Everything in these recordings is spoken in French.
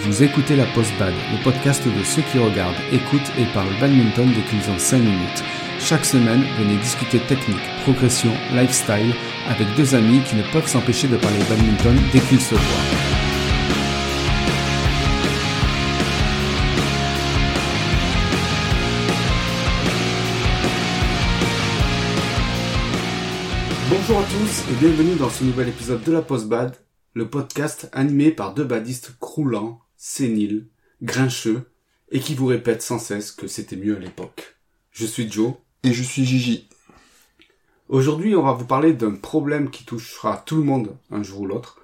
Vous écoutez la Post Bad, le podcast de ceux qui regardent, écoutent et parlent badminton dès qu'ils ont 5 minutes. Chaque semaine, venez discuter technique, progression, lifestyle avec deux amis qui ne peuvent s'empêcher de parler badminton dès qu'ils se voient. Bonjour à tous et bienvenue dans ce nouvel épisode de la Post Bad, le podcast animé par deux badistes croulants, séniles, grincheux et qui vous répètent sans cesse que c'était mieux à l'époque. Je suis Joe. Et je suis Gigi. Aujourd'hui, on va vous parler d'un problème qui touchera tout le monde un jour ou l'autre.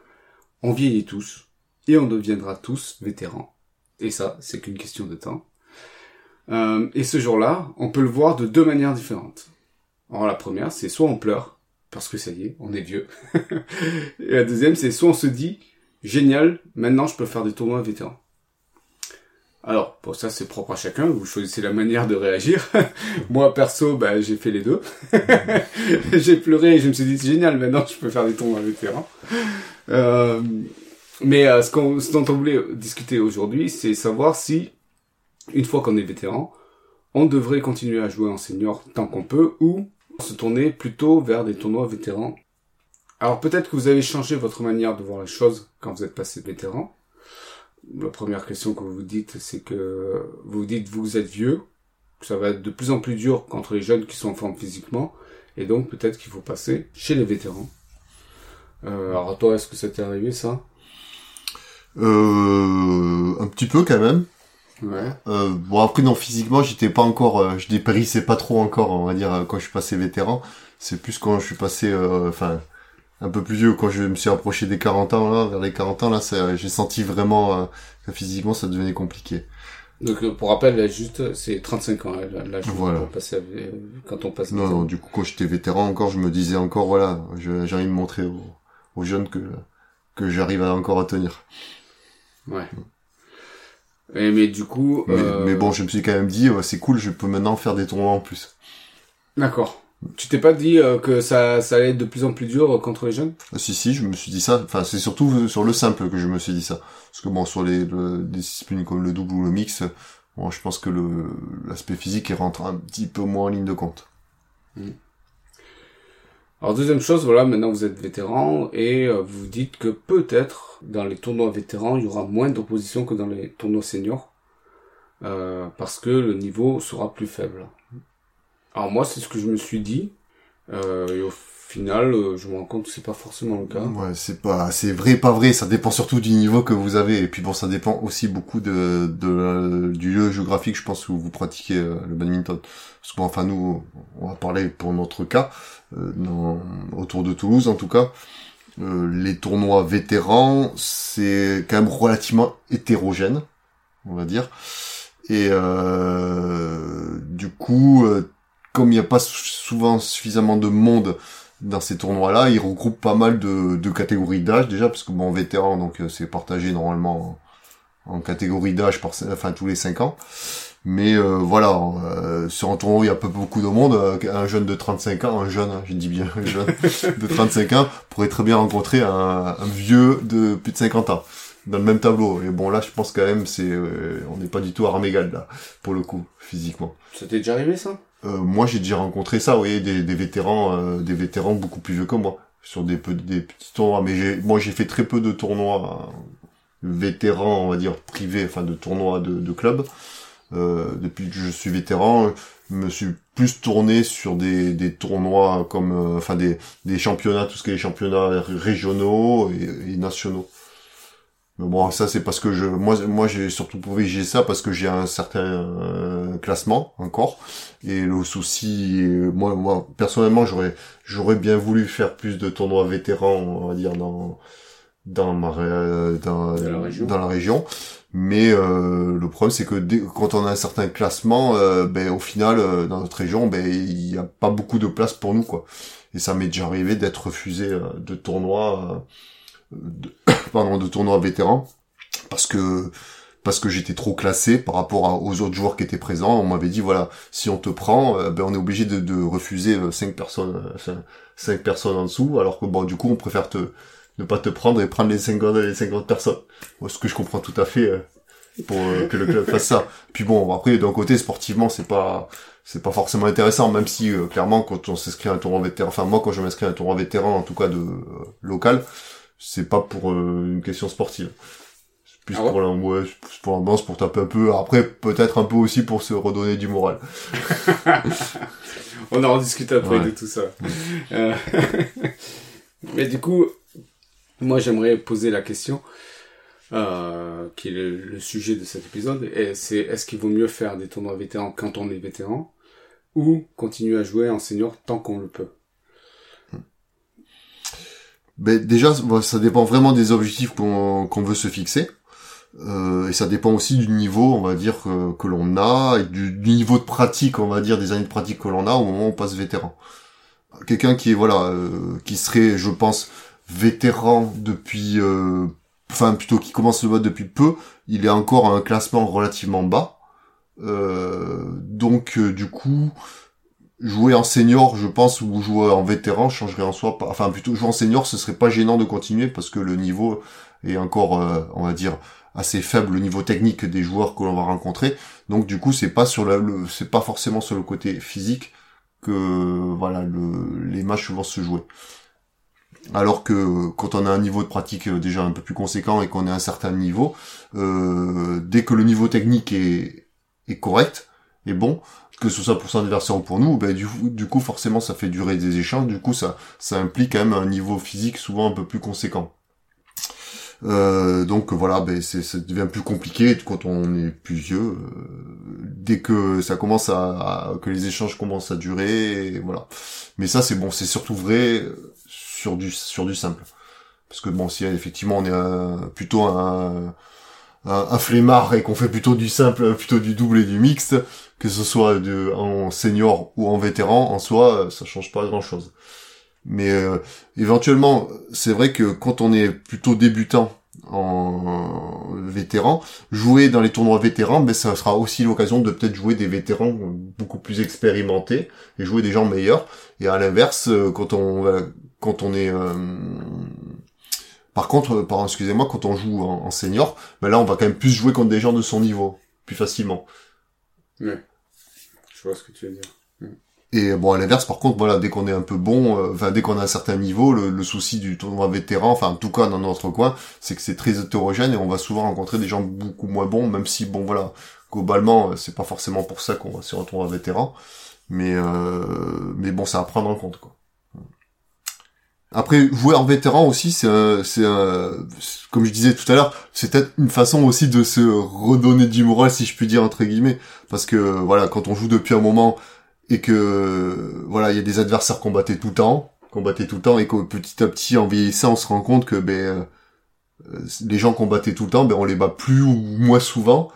On vieillit tous et on deviendra tous vétérans. Et ça, c'est qu'une question de temps. Euh, et ce jour-là, on peut le voir de deux manières différentes. Alors la première, c'est soit on pleure, parce que ça y est, on est vieux. et la deuxième, c'est soit on se dit, génial, maintenant je peux faire des tournois vétérans. Alors, pour ça, c'est propre à chacun. Vous choisissez la manière de réagir. Moi, perso, bah, j'ai fait les deux. j'ai pleuré et je me suis dit, c'est génial, maintenant, je peux faire des tournois vétérans. Euh, mais euh, ce, qu'on, ce dont on voulait discuter aujourd'hui, c'est savoir si, une fois qu'on est vétéran, on devrait continuer à jouer en senior tant qu'on peut ou se tourner plutôt vers des tournois vétérans. Alors peut-être que vous avez changé votre manière de voir les choses quand vous êtes passé vétéran la première question que vous vous dites, c'est que vous vous dites vous êtes vieux, que ça va être de plus en plus dur contre les jeunes qui sont en forme physiquement, et donc peut-être qu'il faut passer chez les vétérans. Euh, alors toi, est-ce que ça t'est arrivé ça? Euh, Un petit peu quand même. Ouais. Euh, bon après non physiquement j'étais pas encore, euh, je dépérissais pas trop encore on va dire quand je suis passé vétéran. C'est plus quand je suis passé, enfin un peu plus vieux quand je me suis approché des 40 ans là, vers les 40 ans là, ça- j'ai senti vraiment euh, que physiquement ça devenait compliqué. Donc euh, pour rappel, là, juste, c'est 35 ans, hein, l'âge Voilà. pour passer à- euh, quand on passe Non, non, du coup quand j'étais vétéran encore, je me disais encore voilà, je- j'ai envie de montrer aux, aux jeunes que que j'arrive à encore à tenir. Ouais. Et, mais du coup... Mais, euh, mais bon, je me suis quand même dit ouais, c'est cool, je peux maintenant faire des tournois en plus. D'accord. Tu t'es pas dit euh, que ça, ça allait être de plus en plus dur euh, contre les jeunes? Ah, Si si, je me suis dit ça. Enfin, c'est surtout sur le simple que je me suis dit ça. Parce que bon, sur les, le- des disciplines comme le double ou le mix, bon, je pense que le l'aspect physique rentre un petit peu moins en ligne de compte. Alors deuxième chose, voilà, maintenant vous êtes vétéran et euh, vous dites que peut-être dans les tournois vétérans, il y aura moins d'opposition que dans les tournois seniors euh, parce que le niveau sera plus faible. Alors moi, c'est ce que je me suis dit euh, et au final, euh, je me rends compte que c'est pas forcément le cas. Ouais, c'est pas, c'est vrai, pas vrai. Ça dépend surtout du niveau que vous avez. Et puis bon, ça dépend aussi beaucoup de, de du lieu géographique, je pense, où vous pratiquez euh, le badminton. Parce que bon, enfin nous, on va parler pour notre cas, euh, dans- autour de Toulouse en tout cas. Euh, les tournois vétérans, c'est quand même relativement hétérogène, on va dire. Et du coup, comme il n'y a pas souvent suffisamment de monde dans ces tournois-là, ils regroupent pas mal de, de catégories d'âge déjà, parce que bon, vétéran, donc euh, c'est partagé normalement en, en catégories d'âge, par, enfin tous les 5 ans. Mais euh, voilà, euh, sur un tournoi, il y a pas beaucoup de monde. euh, Un jeune de 35 ans, un jeune, hein, je dis bien un jeune de 35 ans, pourrait très bien rencontrer un, vieux de plus de 50 ans dans le même tableau. Et bon, là, je pense quand même, c'est, on n'est pas du tout à là, pour le coup, physiquement. Ça t'est déjà arrivé ça? Euh, moi, j'ai déjà rencontré ça, vous voyez, des, des vétérans, euh, des vétérans beaucoup plus vieux que moi, sur des, des petits tournois. Mais moi, j'ai fait très peu de tournois euh, vétérans, on va dire privés, enfin de tournois de, de club. Depuis que je suis vétéran, je me suis plus tourné sur des, tournois comme, enfin des, championnats, tout ce qui est championnats régionaux et nationaux. Mais bon, ça c'est parce que je, moi, moi j'ai surtout privilégié ça parce que j'ai un certain euh, classement encore. Et le souci, euh, moi, moi personnellement, j'aurais, j'aurais bien voulu faire plus de tournois vétérans, on va dire dans dans ma ré- dans, Dans la région. dans la région. Mais euh, le problème, c'est que dès, quand on a un certain classement, euh, ben au final, euh, dans notre région, ben il y a pas beaucoup de place pour nous, quoi. Et ça m'est déjà arrivé d'être refusé euh, de tournois, euh, de, pardon, de tournois vétérans, parce que parce que j'étais trop classé par rapport aux autres joueurs qui étaient présents. On m'avait dit voilà, si on te prend, euh, ben on est obligé de, de refuser euh, cinq personnes, euh, cinq, personnes en dessous, alors que bon, du coup, on préfère te ne pas te prendre et prendre les 50 les 50 personnes. Ce que je comprends tout à fait pour que le club fasse ça. Puis bon, après d'un côté sportivement, c'est pas c'est pas forcément intéressant, même si clairement quand on s'inscrit à un tournoi vétéran, enfin moi quand je m'inscris à un tournoi vétéran, en tout cas de local, c'est pas pour une question sportive. C'est plus Ah ouais pour la, ouais, c'est pour l'ambiance, pour taper un peu. Après, peut-être un peu aussi pour se redonner du moral. On en rediscute après Ouais. de tout ça. Euh, Mais du coup, moi j'aimerais poser la question, euh, qui est le, le sujet de cet épisode, et c'est est-ce qu'il vaut mieux faire des tournois vétérans quand on est vétéran, ou continuer à jouer en senior tant qu'on le peut? Ben déjà, ça dépend vraiment des objectifs qu'on qu'on veut se fixer. Euh, et ça dépend aussi du niveau, on va dire, que, que l'on a, et du, du niveau de pratique, on va dire, des années de pratique que l'on a au moment où on passe vétéran. Quelqu'un qui est, voilà, euh, qui serait, je pense, vétéran depuis, euh, enfin plutôt qui commence le mode depuis peu, il est encore à un classement relativement bas. Euh, donc, euh, du coup, jouer en senior, je pense, ou jouer en vétéran changerait en soi pas. Enfin, plutôt jouer en senior, ce serait pas gênant de continuer parce que le niveau est encore, euh, on va dire, assez faible, le niveau technique des joueurs que l'on va rencontrer. Donc, du coup, c'est pas sur le, c'est pas forcément sur le côté physique que, voilà, le, les matchs vont se jouer. Alors que quand on a un niveau de pratique euh, déjà un peu plus conséquent et qu'on est un certain niveau, euh, dès que le niveau technique est, est correct, est bon, que ce soit pour pour nous, ben du, coup forcément ça fait durer des échanges, du coup ça, ça implique quand même un niveau physique souvent un peu plus conséquent. Euh, donc voilà, ben ça devient plus compliqué quand on est plus vieux. euh, dès que ça commence à, à- que les échanges commencent à durer, et voilà. Mais ça c'est bon, c'est surtout vrai sur du sur du simple. Parce que bon, si effectivement on est un- plutôt un, un, un flemmard et qu'on fait plutôt du simple, plutôt du double et du mixte, que ce soit en senior ou en vétéran, en soi, euh, ça change pas grand chose. Mais euh, éventuellement, c'est vrai que quand on est plutôt débutant en vétéran, jouer dans les tournois vétérans, ben ça sera aussi l'occasion de peut-être jouer des vétérans beaucoup plus expérimentés et jouer des gens meilleurs. Et à l'inverse, euh, quand on quand on est euh, par contre, pardon, excusez-moi, quand on joue en, en senior, ben là on va quand même plus jouer contre des gens de son niveau, plus facilement. Je vois ce que tu veux dire. Et bon, à l'inverse, par contre, voilà, dès qu'on est un peu bon, euh, enfin dès qu'on a un certain niveau, le, souci du tournoi vétéran, enfin en tout cas dans notre coin, c'est que c'est très hétérogène et on va souvent rencontrer des gens beaucoup moins bons, même si bon voilà, globalement euh, c'est pas forcément pour ça qu'on va un tournoi vétéran, mais euh, mais bon, c'est à prendre en compte quoi. Après, jouer en vétéran aussi, c'est comme je disais tout à l'heure, c'est peut-être une façon aussi de se redonner du moral, si je puis dire entre guillemets, parce que voilà, quand on joue depuis un moment et que voilà, il y a des adversaires qu'on tout le temps, tout le temps, et que petit à petit, en vieillissant, on se rend compte que ben euh, les gens qu'on battait tout le temps, ben on les bat plus ou moins souvent,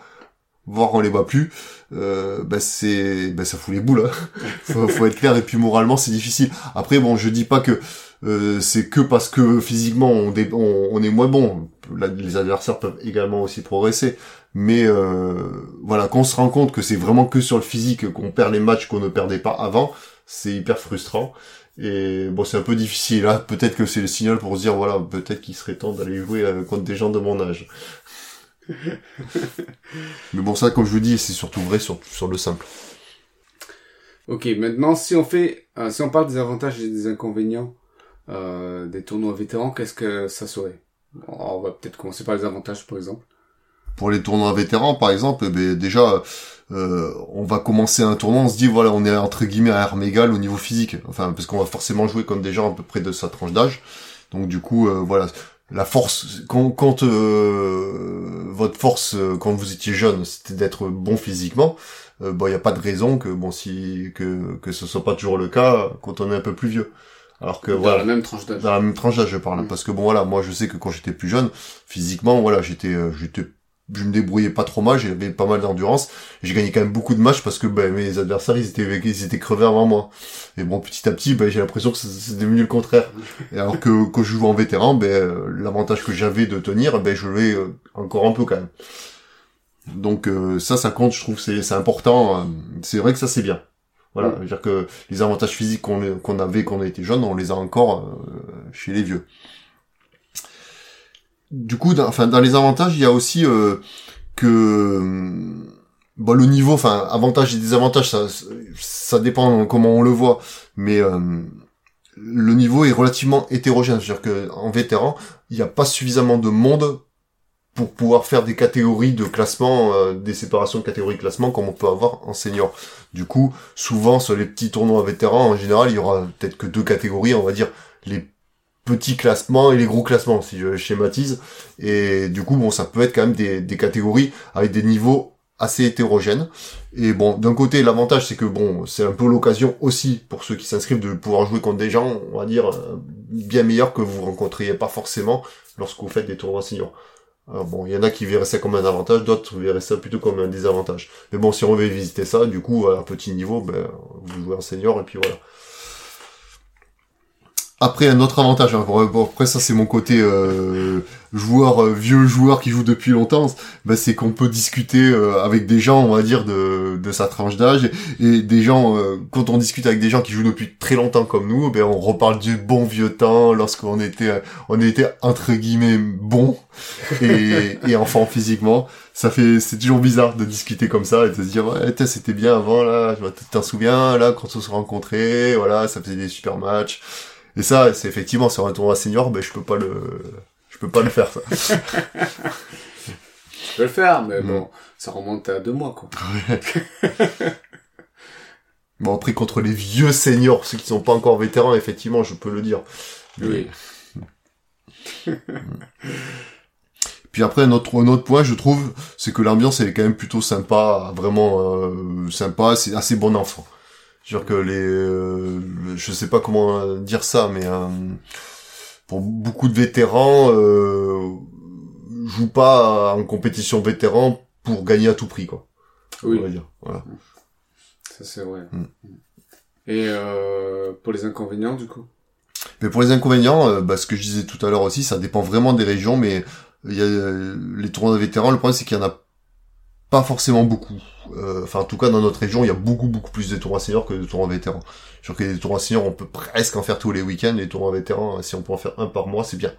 voire on les bat plus. Euh, ben c'est, ben ça fout les boules. Hein. faut, faut être clair. Et puis moralement, c'est difficile. Après, bon, je dis pas que euh, c'est que parce que physiquement on, dé- on, on est moins bon. Les adversaires peuvent également aussi progresser. Mais euh, voilà, quand on se rend compte que c'est vraiment que sur le physique qu'on perd les matchs qu'on ne perdait pas avant, c'est hyper frustrant. Et bon, c'est un peu difficile. Là, peut-être que c'est le signal pour se dire voilà, peut-être qu'il serait temps d'aller jouer euh, contre des gens de mon âge. Mais bon, ça, comme je vous dis, c'est surtout vrai sur, sur le simple. Ok, maintenant si on fait, euh, si on parle des avantages et des inconvénients euh, des tournois vétérans, qu'est-ce que ça serait? On va peut-être commencer par les avantages, par exemple. pour les tournois vétérans, par exemple, eh ben, déjà, euh, on va commencer un tournoi, on se dit, voilà, on est entre guillemets à armes égales au niveau physique. Enfin, parce qu'on va forcément jouer comme des gens à peu près de sa tranche d'âge. Donc, du coup, euh, voilà, la force, quand, quand euh, votre force, euh, quand vous étiez jeune, c'était d'être bon physiquement, euh, bon, il n'y a pas de raison que, bon, si, que, que ce soit pas toujours le cas quand on est un peu plus vieux. Alors que, Dans voilà la même tranche d'âge. dans la même tranche d'âge je parle Mm. parce que bon voilà moi je sais que quand j'étais plus jeune physiquement voilà j'étais euh, j'étais je me débrouillais pas trop mal j'avais pas mal d'endurance. J'ai gagné quand même beaucoup de matchs parce que ben mes adversaires ils étaient ils étaient crevés avant moi. Et bon petit à petit ben j'ai l'impression que c'est- devenu le contraire. Et alors que quand je joue en vétéran ben l'avantage que j'avais de tenir ben je l'ai euh, encore un peu quand même. Donc euh, ça ça compte je trouve c'est c'est important euh, c'est vrai que ça c'est bien. Voilà, Mm. je veux dire que les avantages physiques qu'on qu'on avait quand on était jeune, on les a encore euh, chez les vieux. Du coup, dans, les avantages, il y a aussi euh, que bon, le niveau, enfin, avantages et désavantages, ça, dépend comment on le voit, mais euh, le niveau est relativement hétérogène. C'est-à-dire que en vétéran, il n'y a pas suffisamment de monde pour pouvoir faire des catégories de classement, euh, des séparations de catégories de classement comme on peut avoir en senior. Du coup, souvent sur les petits tournois vétérans, en général, il y aura peut-être que deux catégories, on va dire les petits classements et les gros classements, si je schématise. Et du coup, bon, ça peut être quand même des, catégories avec des niveaux assez hétérogènes. Et bon, d'un côté, l'avantage, c'est que bon, c'est un peu l'occasion aussi pour ceux qui s'inscrivent de pouvoir jouer contre des gens, on va dire, euh, bien meilleurs que vous rencontriez pas forcément lorsque vous faites des tournois seniors. Bon, il y en a qui verraient ça comme un avantage, d'autres verraient ça plutôt comme un désavantage. Mais bon, si on veut visiter ça, du coup, à un petit niveau, ben, vous jouez en senior et puis voilà. Après, un autre avantage, hein, après ça c'est mon côté euh, joueur, euh, vieux joueur qui joue depuis longtemps, bah, c'est qu'on peut discuter euh, avec des gens, on va dire, de, de sa tranche d'âge, et, des gens, quand on discute avec des gens qui jouent depuis très longtemps comme nous, ben on reparle du bon vieux temps, lorsqu'on était, on était entre guillemets bon, et, et enfant physiquement, ça fait, c'est toujours bizarre de discuter comme ça, et de se dire, ouais, c'était bien avant, là, je t'en souviens, là, quand on se rencontrait, voilà, ça faisait des super matchs, et ça, c'est effectivement sur un tournoi senior, ben je peux pas le, je peux pas le faire ça. je peux le faire, mais bon, ça remonte à deux mois quoi. bon après contre les vieux seniors, ceux qui sont pas encore vétérans, effectivement, je peux le dire. Oui. Puis après, un autre, un autre point, je trouve, c'est que l'ambiance, elle est quand même plutôt sympa, vraiment euh, sympa, c'est assez bon enfant dire que les, euh, je sais pas comment dire ça, mais euh, pour beaucoup de vétérans, euh, jouent pas en compétition vétéran pour gagner à tout prix, quoi. Oui. On va dire. Voilà. Ça c'est vrai. Mm. Et euh, pour les inconvénients, du coup? Mais pour les inconvénients, bah, ce que je disais tout à l'heure aussi, ça dépend vraiment des régions, mais il y a les tournois de vétérans. Le problème, c'est qu'il y en a pas forcément beaucoup. Euh, enfin, en tout cas, dans notre région, il y a beaucoup, beaucoup plus de tournois seniors que de tournois vétérans. Je que les tournois seniors, on peut presque en faire tous les week-ends. Les tournois vétérans, si on peut en faire un par mois, c'est bien.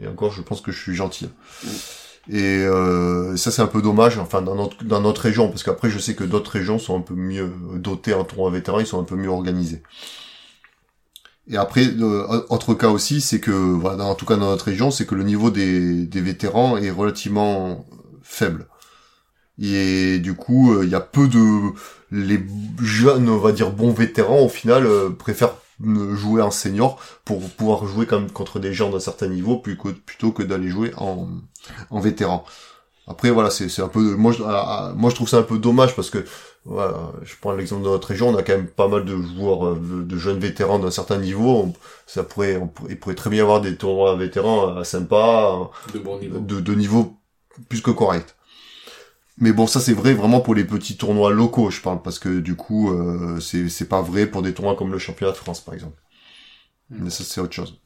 Et encore, je pense que je suis gentil. Et euh, ça, c'est un peu dommage, enfin, dans notre, région, parce qu'après, je sais que d'autres régions sont un peu mieux dotées en tournoi vétérans, ils sont un peu mieux organisés. Et après, euh, autre cas aussi, c'est que, voilà, en tout cas dans notre région, c'est que le niveau des vétérans est relativement faible. Et du coup, euh, il y a peu de les jeunes, on va dire bons vétérans, au final, euh, préfèrent jouer en senior pour pouvoir jouer comme contre des gens d'un certain niveau plutôt que d'aller jouer en, en vétéran. Après voilà, c'est un peu moi je, moi je trouve ça un peu dommage parce que voilà, je prends l'exemple de notre région, on a quand même pas mal de joueurs euh, de, jeunes vétérans d'un certain niveau, ça pourrait on, il pourrait très bien avoir des tournois vétérans sympas de bon niveau de, de niveau plus que correct. Mais bon, ça c'est vrai vraiment pour les petits tournois locaux, je parle, parce que du coup, euh, c'est pas vrai pour des tournois comme le championnat de France, par exemple. Hmm. Mais ça c'est autre chose.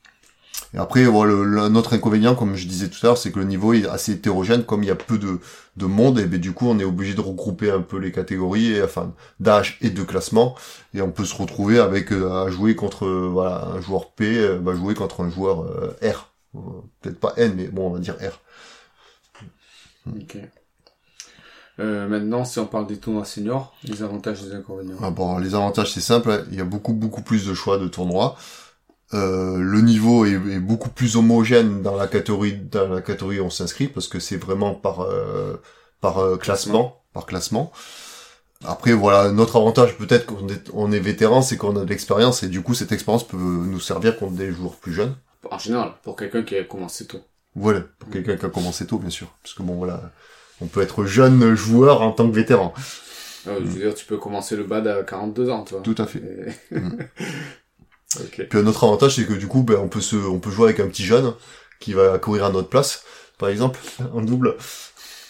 Et après, voilà, le, notre inconvénient, comme je disais tout à l'heure, c'est que le niveau est assez hétérogène, comme il y a peu de, de monde, et ben du coup, on est obligé de regrouper un peu les catégories, et, enfin, d'âge et de classement, et on peut se retrouver avec euh, à jouer contre voilà un joueur P, euh, va jouer contre un joueur euh, R, peut-être pas N, mais bon, on va dire R. Ok. Euh, maintenant, si on parle des tournois seniors, les avantages et les inconvénients. Ah bon, les avantages c'est simple, il y a beaucoup beaucoup plus de choix de tournois. Euh, le niveau est, beaucoup plus homogène dans la catégorie dans la catégorie où on s'inscrit parce que c'est vraiment par euh, par euh, classement, par classement. Après voilà, notre avantage peut-être qu'on est on est vétéran, c'est qu'on a de l'expérience et du coup cette expérience peut nous servir contre des joueurs plus jeunes. En général, pour quelqu'un qui a commencé tôt. Voilà, pour quelqu'un qui a commencé tôt bien sûr, parce que bon voilà, on peut être jeune joueur en tant que vétéran. Ah, je veux dire, tu peux commencer le bad à 42 ans, toi. Tout à fait. Mm. Puis un autre avantage, c'est que du coup, ben, on peut se, on peut jouer avec un petit jeune qui va courir à notre place, par exemple, en double.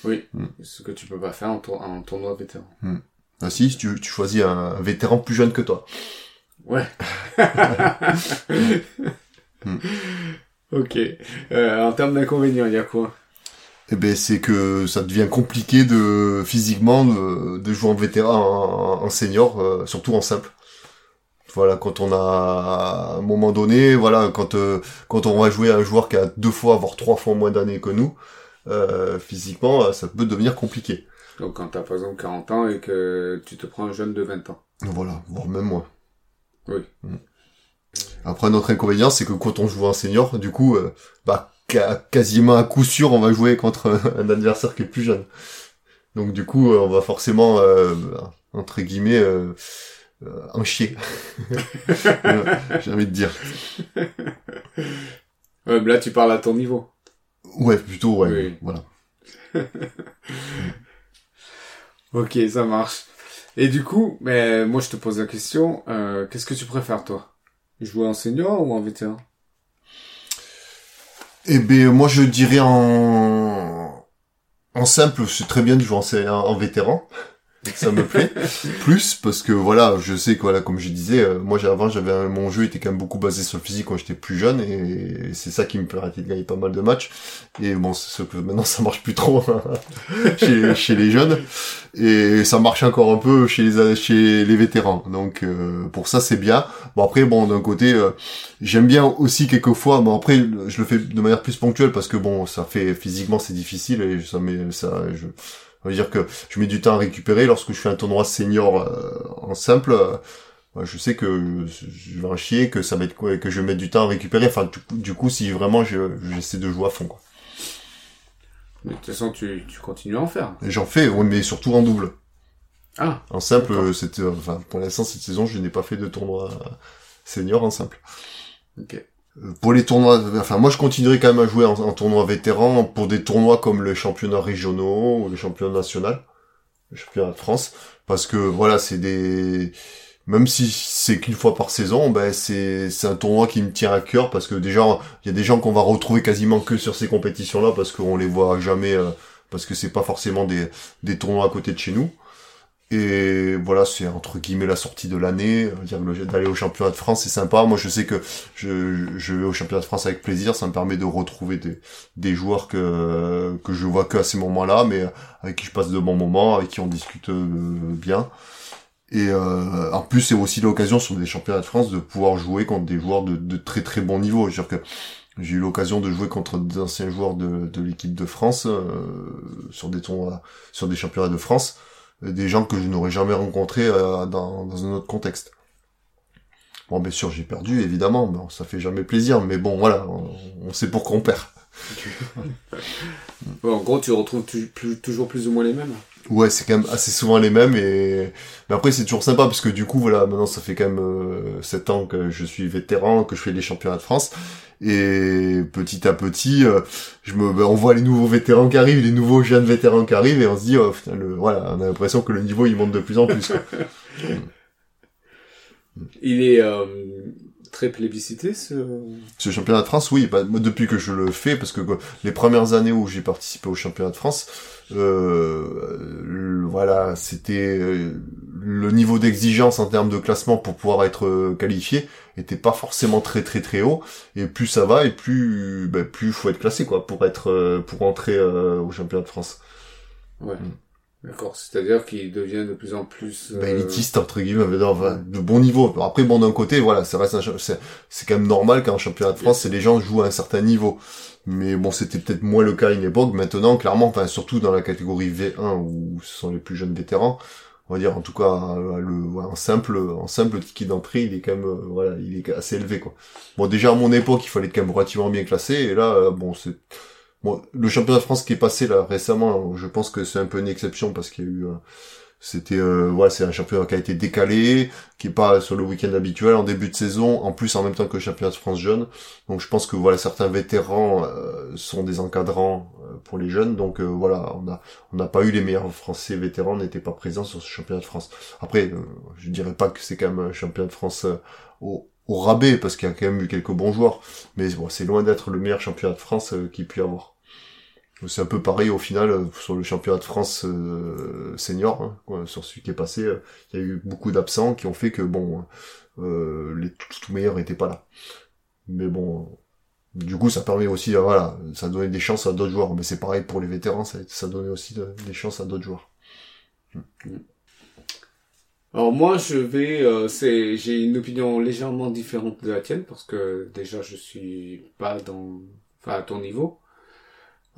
Oui, mm. ce que tu peux pas faire en, tournoi vétéran. Mm. Ah si, tu, tu choisis un, vétéran plus jeune que toi. Ouais. ok. Euh, en termes d'inconvénients, il y a quoi? Eh ben c'est que ça devient compliqué de physiquement de, jouer en vétéran en, senior, euh, surtout en simple. voilà, quand on a à un moment donné, voilà, quand euh, quand on va jouer à un joueur qui a deux fois voire trois fois moins d'années que nous, euh, physiquement, ça peut devenir compliqué. Donc quand t'as par exemple 40 ans et que tu te prends un jeune de 20 ans. Voilà, voire même moins. Oui. Mm. Après notre inconvénient, c'est que quand on joue en senior, du coup, bah quasiment à coup sûr, on va jouer contre un adversaire qui est plus jeune. Donc du coup, on va forcément entre guillemets euh, euh, un chier. J'ai envie de dire. Ouais, là tu parles à ton niveau. Ouais, plutôt ouais. Voilà. ok, ça marche. Et du coup, mais moi je te pose la question, euh, qu'est-ce que tu préfères toi? Jouer en senior ou en vétéran? Eh ben moi je dirais en en simple, c'est très bien de jouer en, en vétéran ça me plaît plus parce que voilà je sais que voilà comme je disais euh, moi avant j'avais mon jeu était quand même beaucoup basé sur le physique quand j'étais plus jeune et, c'est ça qui me permettait de gagner pas mal de matchs. Et bon que maintenant ça marche plus trop hein, chez, chez les jeunes. Et ça marche encore un peu chez les chez les vétérans. Donc euh, pour ça c'est bien. Bon après bon d'un côté euh, j'aime bien aussi quelquefois bon après je le fais de manière plus ponctuelle parce que bon ça fait physiquement c'est difficile et ça met ça je ça veut dire que je mets du temps à récupérer lorsque je fais un tournoi senior euh, en simple. Euh, je sais que je vais en chier, que ça va être que je vais mettre du temps à récupérer. Enfin, du, coup, si vraiment j'essaie de jouer à fond, quoi. Mais de toute façon, tu, tu continues à en faire. J'en fais, oui, mais surtout en double. Ah. En simple, c'était, enfin, pour l'instant, cette saison, je n'ai pas fait de tournoi senior en simple. Ok pour les tournois, enfin moi je continuerai quand même à jouer en, tournoi vétéran pour des tournois comme les championnats régionaux ou les championnats nationaux, les championnats de France, parce que voilà c'est des, même si c'est qu'une fois par saison, ben c'est un tournoi qui me tient à cœur parce que déjà il y a des gens qu'on va retrouver quasiment que sur ces compétitions-là parce qu'on les voit jamais, euh, parce que c'est pas forcément des des tournois à côté de chez nous. Et voilà, c'est entre guillemets la sortie de l'année. D'aller au championnat de France, c'est sympa. Moi, je sais que je, vais au championnat de France avec plaisir. Ça me permet de retrouver des, joueurs que, que je vois que à ces moments-là, mais avec qui je passe de bons moments, avec qui on discute euh, bien. Et euh, en plus, c'est aussi l'occasion sur des championnats de France de pouvoir jouer contre des joueurs de, très très bon niveau. Je veux dire que j'ai eu l'occasion de jouer contre des anciens joueurs de, de l'équipe de France euh, sur des tournois, sur des championnats de France des gens que je n'aurais jamais rencontrés euh, dans, un autre contexte. Bon, bien sûr, j'ai perdu, évidemment, ça fait jamais plaisir, mais bon, voilà, on, sait pourquoi on perd. en gros, tu retrouves toujours plus ou moins les mêmes Ouais, c'est quand même assez souvent les mêmes et mais après c'est toujours sympa parce que du coup voilà, maintenant ça fait quand même euh, 7 ans que je suis vétéran, que je fais les championnats de France et petit à petit euh, je me ben, on voit les nouveaux vétérans qui arrivent, les nouveaux jeunes vétérans qui arrivent et on se dit oh, voilà, on a l'impression que le niveau il monte de plus en plus. il est euh, très plébiscité ce ce championnat de France oui bah, depuis que je le fais parce que les premières années où j'ai participé au championnat de France euh, voilà, c'était euh, le niveau d'exigence en termes de classement pour pouvoir être euh, qualifié était pas forcément très très très haut et plus ça va et plus ben, plus faut être classé quoi pour être pour entrer au championnat de France. Ouais. Mm. D'accord, c'est-à-dire qu'il devient de plus en plus ben, élitiste entre guillemets, de bon niveau. Après bon d'un côté, voilà, ça reste c'est c'est quand même normal qu'en championnat de France, c'est les gens jouent à un certain niveau. Mais bon, c'était peut-être moins le cas à une époque. Maintenant, clairement, enfin, surtout dans la catégorie V1 où ce sont les plus jeunes vétérans, on va dire, en tout cas, le, en simple, en simple ticket d'entrée, il est quand même, euh, voilà, il est assez élevé, quoi. Bon, déjà, à mon époque, il fallait quand même relativement bien classé, et là, euh, bon, c'est, bon, le championnat de France qui est passé, là, récemment, je pense que c'est un peu une exception parce qu'il y a eu, euh, c'était euh, voilà, c'est un championnat qui a été décalé, qui est pas sur le week-end habituel en début de saison, en plus en même temps que le championnat de France jeune. Donc je pense que voilà, certains vétérans euh, sont des encadrants euh, pour les jeunes. Donc voilà, on a on n'a pas eu les meilleurs Français vétérans n'étaient pas présents sur ce championnat de France. Après, je dirais pas que c'est quand même un championnat de France au au rabais parce qu'il y a quand même eu quelques bons joueurs, mais bon, c'est loin d'être le meilleur championnat de France qu'il puisse avoir. C'est un peu pareil au final euh, sur le championnat de France euh, senior, hein, sur celui qui est passé, euh, il y a eu beaucoup d'absents qui ont fait que bon, les tout, meilleurs n'étaient pas là. Mais bon, du coup, ça permet aussi, voilà, ça donnait des chances à d'autres joueurs. Mais c'est pareil pour les vétérans, ça, ça donnait aussi des chances à d'autres joueurs. Alors moi, je vais, euh, c'est, j'ai une opinion légèrement différente de la tienne parce que déjà, je suis pas dans, enfin, à ton niveau.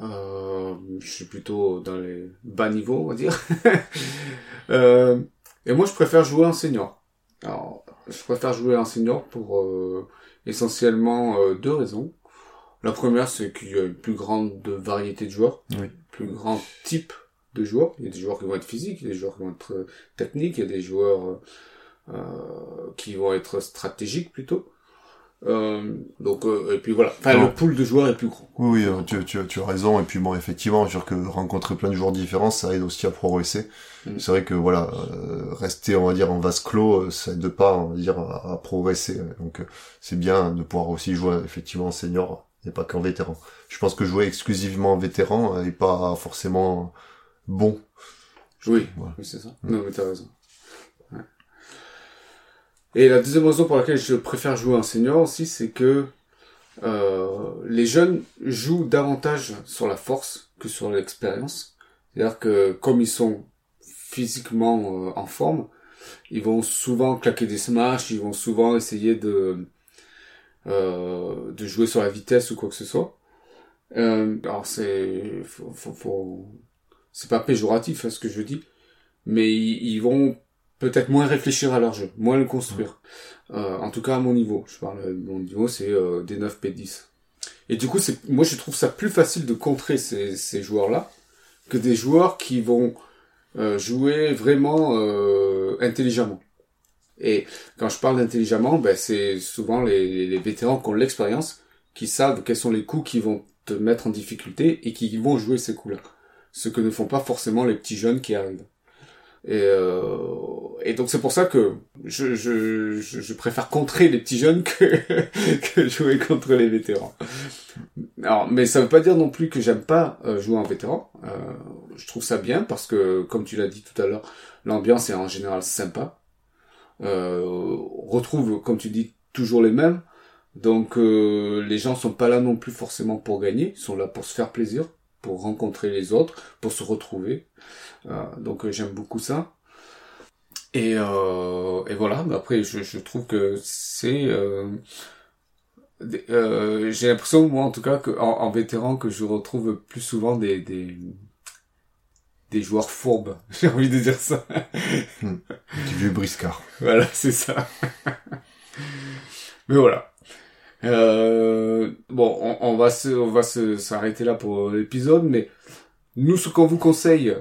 Euh, je suis plutôt dans les bas niveaux, on va dire. euh, et moi, je préfère jouer en senior. Alors, je préfère jouer en senior pour euh, essentiellement euh, deux raisons. La première, c'est qu'il y a une plus grande variété de joueurs, Oui. plus grand type de joueurs. Il y a des joueurs qui vont être physiques, il y a des joueurs qui vont être euh, techniques, il y a des joueurs qui vont être stratégiques plutôt. Euh, donc euh, et puis voilà. Enfin, le pool de joueurs est plus grand. Oui, oui, euh, tu, tu, tu as raison. Et puis bon, effectivement, je veux dire que rencontrer plein de joueurs différents, ça aide aussi à progresser. Mm. C'est vrai que voilà, euh, rester, on va dire, en vase clos, euh, ça aide pas, on va dire, à, à progresser. Donc c'est bien de pouvoir aussi jouer effectivement en senior et pas qu'en vétéran. Je pense que jouer exclusivement en vétéran est pas forcément bon. Oui, Voilà. oui c'est ça. Mm. Non, mais t'as raison. Et la deuxième raison pour laquelle je préfère jouer en senior aussi, c'est que euh, les jeunes jouent davantage sur la force que sur l'expérience. C'est-à-dire que comme ils sont physiquement euh, en forme, ils vont souvent claquer des smash, ils vont souvent essayer de euh, de jouer sur la vitesse ou quoi que ce soit. Alors c'est c'est pas péjoratif hein, ce que je dis, mais ils vont peut-être moins réfléchir à leur jeu, moins le construire. Euh, en tout cas à mon niveau, je parle de mon niveau, c'est euh, des 9 P10. Et du coup, c'est moi je trouve ça plus facile de contrer ces, ces joueurs-là que des joueurs qui vont euh, jouer vraiment euh, intelligemment. Et quand je parle d'intelligemment, ben, c'est souvent les, les vétérans qui ont l'expérience, qui savent quels sont les coups qui vont te mettre en difficulté et qui vont jouer ces coups-là. Ce que ne font pas forcément les petits jeunes qui arrivent. Et, euh, et donc c'est pour ça que je, je, je, je préfère contrer les petits jeunes que, que jouer contre les vétérans. Alors, mais ça veut pas dire non plus que j'aime pas euh, jouer en vétéran. Euh, je trouve ça bien parce que, comme tu l'as dit tout à l'heure, l'ambiance est en général sympa. Euh, retrouve, comme tu dis, toujours les mêmes. Donc euh, les gens sont pas là non plus forcément pour gagner, ils sont là pour se faire plaisir, pour rencontrer les autres, pour se retrouver. Euh, donc euh, j'aime beaucoup ça. Et, euh, et voilà, mais après je, je trouve que c'est... euh, euh, j'ai l'impression, moi en tout cas, que, en, en vétéran, que je retrouve plus souvent des, des, des joueurs fourbes. J'ai envie de dire ça. Du vieux briscard. Voilà, c'est ça. Mais voilà. Euh, bon, on, on va se, on va se s'arrêter là pour l'épisode, mais nous, ce qu'on vous conseille,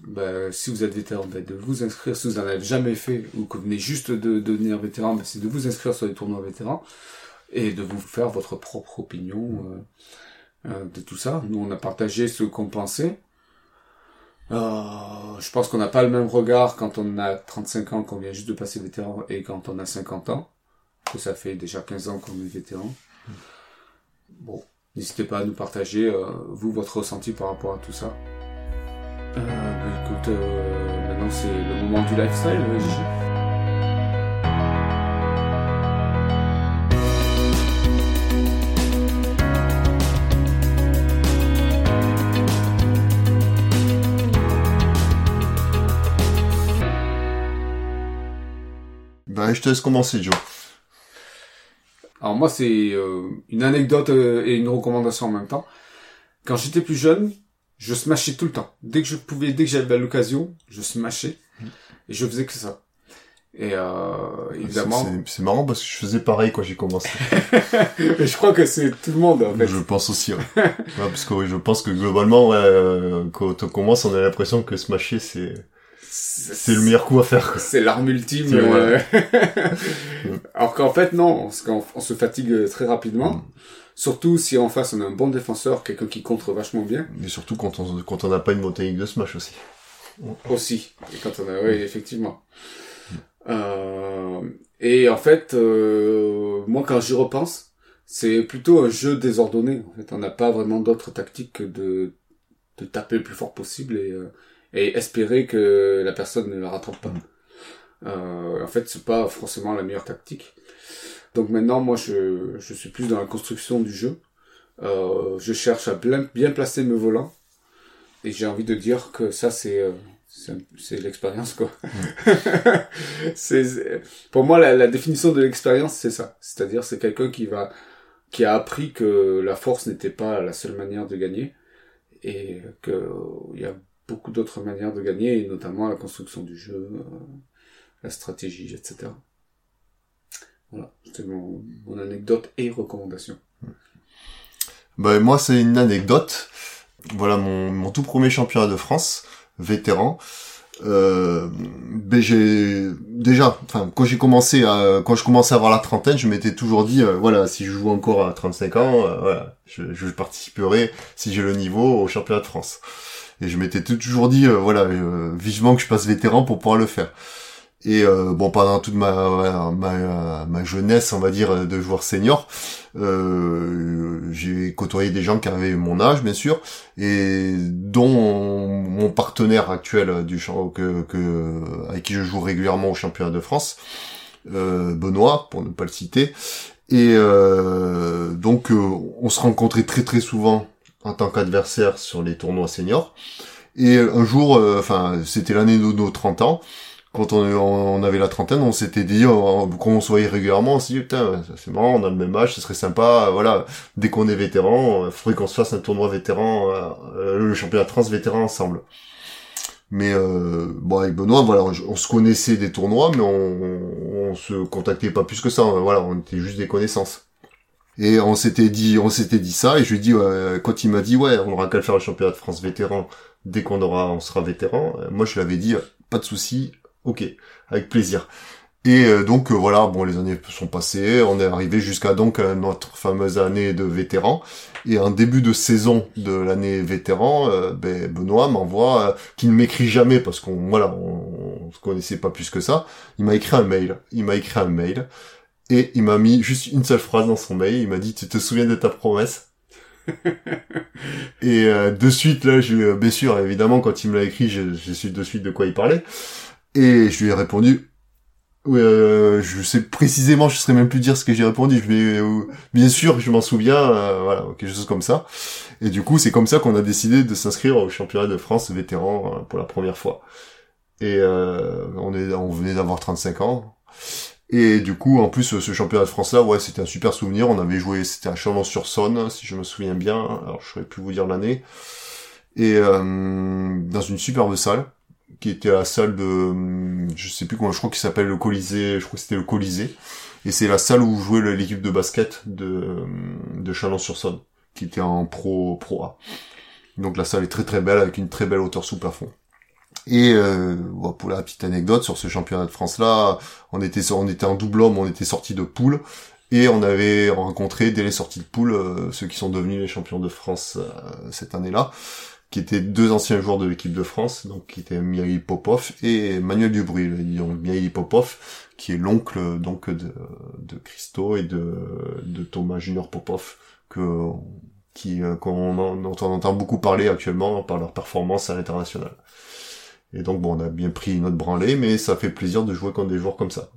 ben, si vous êtes vétéran, ben, de vous inscrire, si vous en avez jamais fait, ou que vous venez juste de, de devenir vétéran, ben, c'est de vous inscrire sur les tournois vétérans, et de vous faire votre propre opinion euh, euh, de tout ça. Nous, on a partagé ce qu'on pensait. Euh, je pense qu'on n'a pas le même regard quand on a 35 ans, qu'on vient juste de passer vétéran, et quand on a 50 ans, que ça fait déjà 15 ans qu'on est vétéran. Bon, n'hésitez pas à nous partager, euh, vous, votre ressenti par rapport à tout ça. Euh, bah, écoute, euh, maintenant c'est le moment du lifestyle, euh, Gigi. Ben, je te laisse commencer, Joe. Alors moi, c'est euh, une anecdote euh, et une recommandation en même temps. Quand j'étais plus jeune, je smashais tout le temps. Dès que je pouvais, dès que j'avais l'occasion, je smashais. Et je faisais que ça. Et euh, évidemment, C'est- marrant parce que je faisais pareil quand j'ai commencé. Mais je crois que c'est tout le monde en fait. Je pense aussi, ouais. Ouais, parce que oui, je pense que globalement, ouais, euh, quand on commence, on a l'impression que smasher, c'est, c'est le meilleur coup à faire. C'est l'arme ultime. Euh, Mm. Alors qu'en fait non, parce qu'on on se fatigue très rapidement. Mm. Surtout si en face on a un bon défenseur, quelqu'un qui contre vachement bien Mais surtout quand on, quand on n'a pas une mécanique de smash aussi. aussi. Et quand on a, oui effectivement. Euh, et en fait, euh, moi quand j'y repense, c'est plutôt un jeu désordonné. En fait, on n'a pas vraiment d'autre tactique que de de taper le plus fort possible et euh, et espérer que la personne ne la rattrape pas. Euh, en fait, c'est pas forcément la meilleure tactique. Donc maintenant, moi, je, je suis plus dans la construction du jeu. Euh, je cherche à bien, bien placer mes volants. Et j'ai envie de dire que ça, c'est euh, c'est l'expérience quoi. c'est pour moi la, la définition de l'expérience c'est ça, c'est-à-dire c'est quelqu'un qui va qui a appris que la force n'était pas la seule manière de gagner et que il y a beaucoup d'autres manières de gagner et notamment la construction du jeu, euh, la stratégie, etc. Voilà, c'était mon, mon anecdote et recommandation. Ben, moi c'est une anecdote. Voilà mon, mon tout premier championnat de France vétéran. Euh, ben j'ai déjà, enfin quand j'ai commencé à, quand je commençais à avoir la trentaine, je m'étais toujours dit, euh, voilà, si je joue encore à 35 ans, euh, voilà, je, je, participerai si j'ai le niveau au championnat de France. Et je m'étais toujours dit, euh, voilà, vivement que je passe vétéran pour pouvoir le faire. Et euh, bon, pendant toute ma, ma, ma, jeunesse, on va dire, de joueur senior, euh, j'ai côtoyé des gens qui avaient mon âge, bien sûr, et dont mon partenaire actuel du que, que avec qui je joue régulièrement au championnat de France, euh, Benoît, pour ne pas le citer. Et euh, donc, euh, on se rencontrait très très souvent en tant qu'adversaire sur les tournois seniors. Et un jour, euh, enfin, c'était l'année de nos 30 ans quand on, avait la trentaine, on s'était dit, on se voyait régulièrement, on s'est dit, putain, c'est marrant, on a le même âge, ce serait sympa, voilà, dès qu'on est vétéran, il faudrait qu'on se fasse un tournoi vétéran, euh, le championnat trans vétéran ensemble. Mais euh, bon, avec Benoît, voilà, on, se connaissait des tournois, mais on, on, se contactait pas plus que ça, voilà, on était juste des connaissances. Et on s'était dit, on s'était dit ça, et je lui ai dit, quand il m'a dit, ouais, on aura qu'à le faire le championnat de France vétéran dès qu'on aura, on sera vétéran. Moi, je lui avais dit, pas de souci, Ok, avec plaisir. Et euh, donc euh, voilà, bon les années sont passées, on est arrivé jusqu'à donc euh, notre fameuse année de vétéran. Et en début de saison de l'année vétéran, ben, Benoît m'envoie, qui ne m'écrit jamais parce qu'on voilà, on, se connaissait pas plus que ça. Il m'a écrit un mail. Il m'a écrit un mail et il m'a mis juste une seule phrase dans son mail. Il m'a dit tu te souviens de ta promesse Et de suite là, je, bien sûr, évidemment, quand il me l'a écrit, j'ai su de suite de quoi il parlait. Et je lui ai répondu, euh, je sais précisément, je saurais même plus dire ce que j'ai répondu. Je vais, euh, bien sûr, je m'en souviens, euh, voilà, quelque chose comme ça. Et du coup, c'est comme ça qu'on a décidé de s'inscrire au championnat de France vétéran euh, pour la première fois. Et on est, on venait d'avoir 35 ans. Et du coup, en plus, ce championnat de France-là, ouais, c'était un super souvenir. On avait joué, c'était à Chalon-sur-Saône, si je me souviens bien. Alors, je saurais plus vous dire l'année. Et dans une superbe salle qui était la salle de, je sais plus comment, je crois qu'il s'appelle le Colisée, je crois que c'était le Colisée. Et c'est la salle où jouait l'équipe de basket de, de Chalon-sur-Saône, qui était en pro, pro A. Donc la salle est très très belle, avec une très belle hauteur sous plafond. Et euh, pour la petite anecdote sur ce championnat de France là, on était on était en double homme, on était sorti de poule et on avait rencontré dès les sorties de poule euh, ceux qui sont devenus les champions de France euh, cette année-là qui étaient deux anciens joueurs de l'équipe de France, donc qui étaient Mihaly Popov et Manuel Dubry. Donc Popov, qui est l'oncle donc de, de Christo et de, de Thomas Junior Popov, que qui euh, qu'on entend beaucoup parler actuellement par leur performance à l'international. Et donc bon, on a bien pris notre branlée, mais ça fait plaisir de jouer contre des joueurs comme ça.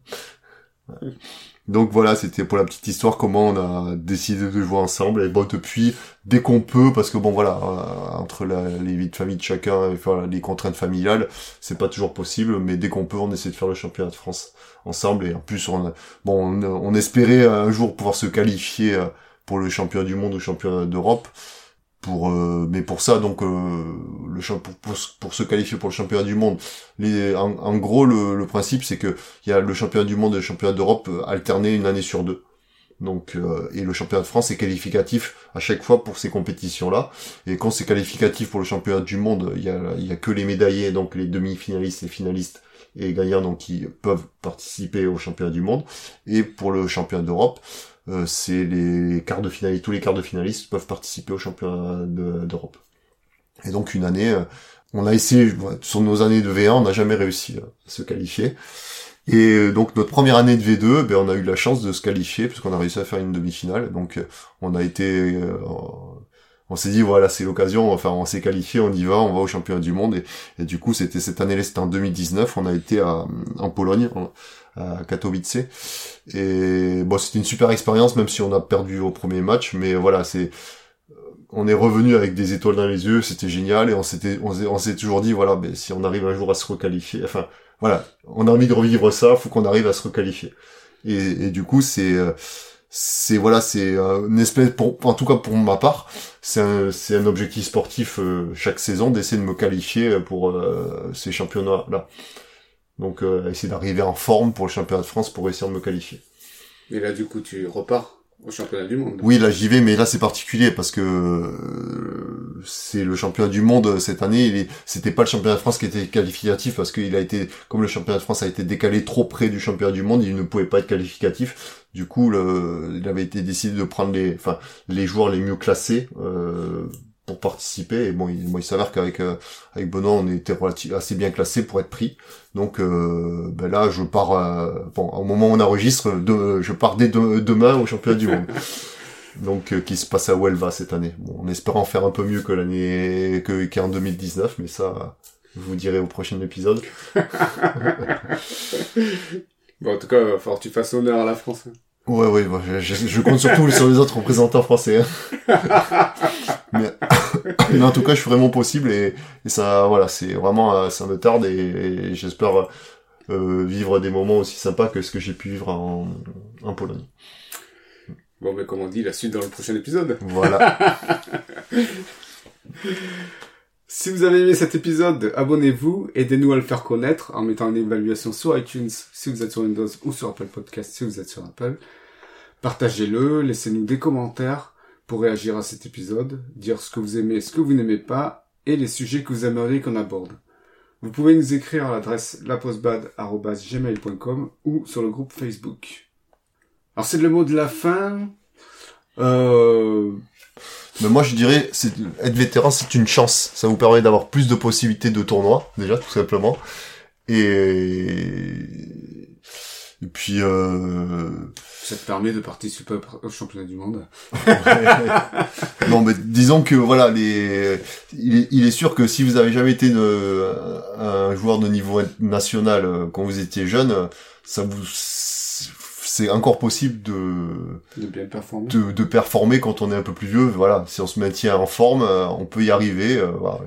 Donc voilà, c'était pour la petite histoire comment on a décidé de jouer ensemble. Et bon, depuis, dès qu'on peut, parce que bon voilà, euh, entre les vies de famille de chacun et les contraintes familiales, c'est pas toujours possible, mais dès qu'on peut, on essaie de faire le championnat de France ensemble. Et en plus, on, bon, on, espérait un jour pouvoir se qualifier euh, pour le championnat du monde ou championnat d'Europe pour euh, mais pour ça donc euh, le pour, pour, pour, se qualifier pour le championnat du monde. Les, en, gros le, le principe c'est que il y a le championnat du monde et le championnat d'Europe euh, alternés une année sur deux. Donc et le championnat de France est qualificatif à chaque fois pour ces compétitions là et quand c'est qualificatif pour le championnat du monde il y a y a que les médaillés donc les demi-finalistes et finalistes et gagnants donc qui peuvent participer au championnat du monde. Et pour le championnat d'Europe euh, c'est les quarts de finale, tous les quarts de finalistes peuvent participer au championnat d'Europe. et donc une année, euh, on a essayé, sur nos années de V1, on n'a jamais réussi à se qualifier. Et euh, donc notre première année de V2, ben, on a eu la chance de se qualifier parce qu'on a réussi à faire une demi-finale. Donc on a été, on s'est dit voilà c'est l'occasion, enfin on s'est qualifié, on y va, on va au championnat du monde. Et, du coup c'était cette année-là, c'était en 2019, on a été en Pologne, à Katowice. Et bon, c'était une super expérience, même si on a perdu au premier match. Mais voilà, c'est on est revenu avec des étoiles dans les yeux, c'était génial et on s'était, on s'est toujours dit voilà, mais si on arrive un jour à se requalifier, enfin voilà, on a envie de revivre ça, faut qu'on arrive à se requalifier. Et, et du coup, c'est euh, c'est voilà, c'est une espèce, pour, en tout cas pour ma part, c'est un, c'est un objectif sportif euh, chaque saison d'essayer de me qualifier pour euh, ces championnats-là. Donc essayer d'arriver en forme pour le championnat de France pour essayer de me qualifier. Et là, du coup, tu repars au championnat du monde. Oui, là j'y vais, mais là c'est particulier parce que euh, c'est le championnat du monde cette année. Il c'était pas le championnat de France qui était qualificatif parce qu'il a été, comme le championnat de France a été décalé trop près du championnat du monde, il ne pouvait pas être qualificatif. Du coup, le, il avait été décidé de prendre les, enfin, les joueurs les mieux classés euh, pour participer. Et bon, il, moi, il s'avère qu'avec euh, avec Benoît, on était assez bien classé pour être pris. Donc euh, ben là, je pars. Euh, bon, au moment où on enregistre, de, je pars dès demain au championnat du monde. Donc euh, qui se passe à Huelva cette année. Bon, en espérant faire un peu mieux que l'année que qu'en 2019, mais ça, je vous dirai au prochain épisode. bon, en tout cas, il va falloir que tu fasses honneur à la France. Ouais, ouais, je, compte surtout sur les autres représentants français. Hein. mais, en tout cas, je ferai mon possible et, ça, voilà, c'est vraiment, euh, ça me tarde et, j'espère euh, vivre des moments aussi sympas que ce que j'ai pu vivre en, en Pologne. Bon, mais comme on dit, la suite dans le prochain épisode. Voilà. Si vous avez aimé cet épisode, abonnez-vous, aidez-nous à le faire connaître en mettant une évaluation sur iTunes si vous êtes sur Windows ou sur Apple Podcast si vous êtes sur Apple. Partagez-le, laissez-nous des commentaires pour réagir à cet épisode, dire ce que vous aimez, ce que vous n'aimez pas et les sujets que vous aimeriez qu'on aborde. Vous pouvez nous écrire à l'adresse lapostbad.gmail.com ou sur le groupe Facebook. Alors c'est le mot de la fin. Euh, mais moi, je dirais, c'est, être vétéran, c'est une chance. Ça vous permet d'avoir plus de possibilités de tournois, déjà, tout simplement. Et, et puis, euh... Ça te permet de participer au championnat du monde. non, mais disons que voilà, les, il est, il est sûr que si vous avez jamais été un joueur de niveau national euh, quand vous étiez jeune, ça vous c'est encore possible de de bien performer. de, de, performer quand on est un peu plus vieux voilà. Si on se maintient en forme euh, on peut y arriver euh, voilà,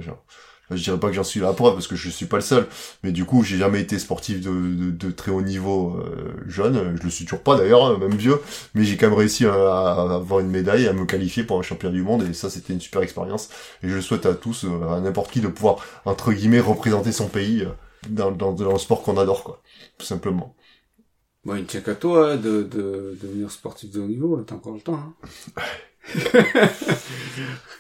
je dirais pas que j'en suis là pour parce que je suis pas le seul. Mais du coup j'ai jamais été sportif de, de, de très haut niveau euh, jeune. Je le suis toujours pas d'ailleurs hein, même vieux. Mais j'ai quand même réussi à, avoir une médaille à me qualifier pour un champion du monde. Et ça c'était une super expérience. Et je souhaite à tous à n'importe qui de pouvoir entre guillemets représenter son pays dans, dans, dans le sport qu'on adore quoi. Tout simplement Bon, il ne tient qu'à toi hein, de, de, devenir sportif de haut niveau, t'as encore le temps. Hein.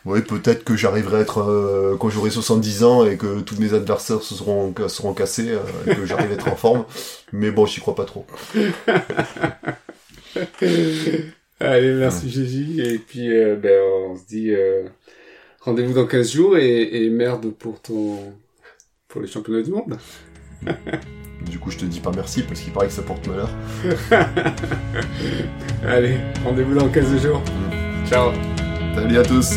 oui, peut-être que j'arriverai à être euh, quand j'aurai 70 ans et que tous mes adversaires se seront seront cassés euh, et que j'arrive à être en forme. Mais bon, j'y crois pas trop. Allez, merci Gigi. Et puis, euh, ben, on se dit rendez-vous dans 15 jours et, et merde pour ton pour les championnats du monde. Du coup, je te dis pas merci parce qu'il paraît que ça porte malheur. Allez, rendez-vous dans 15 jours. Mm. Ciao. Salut à tous.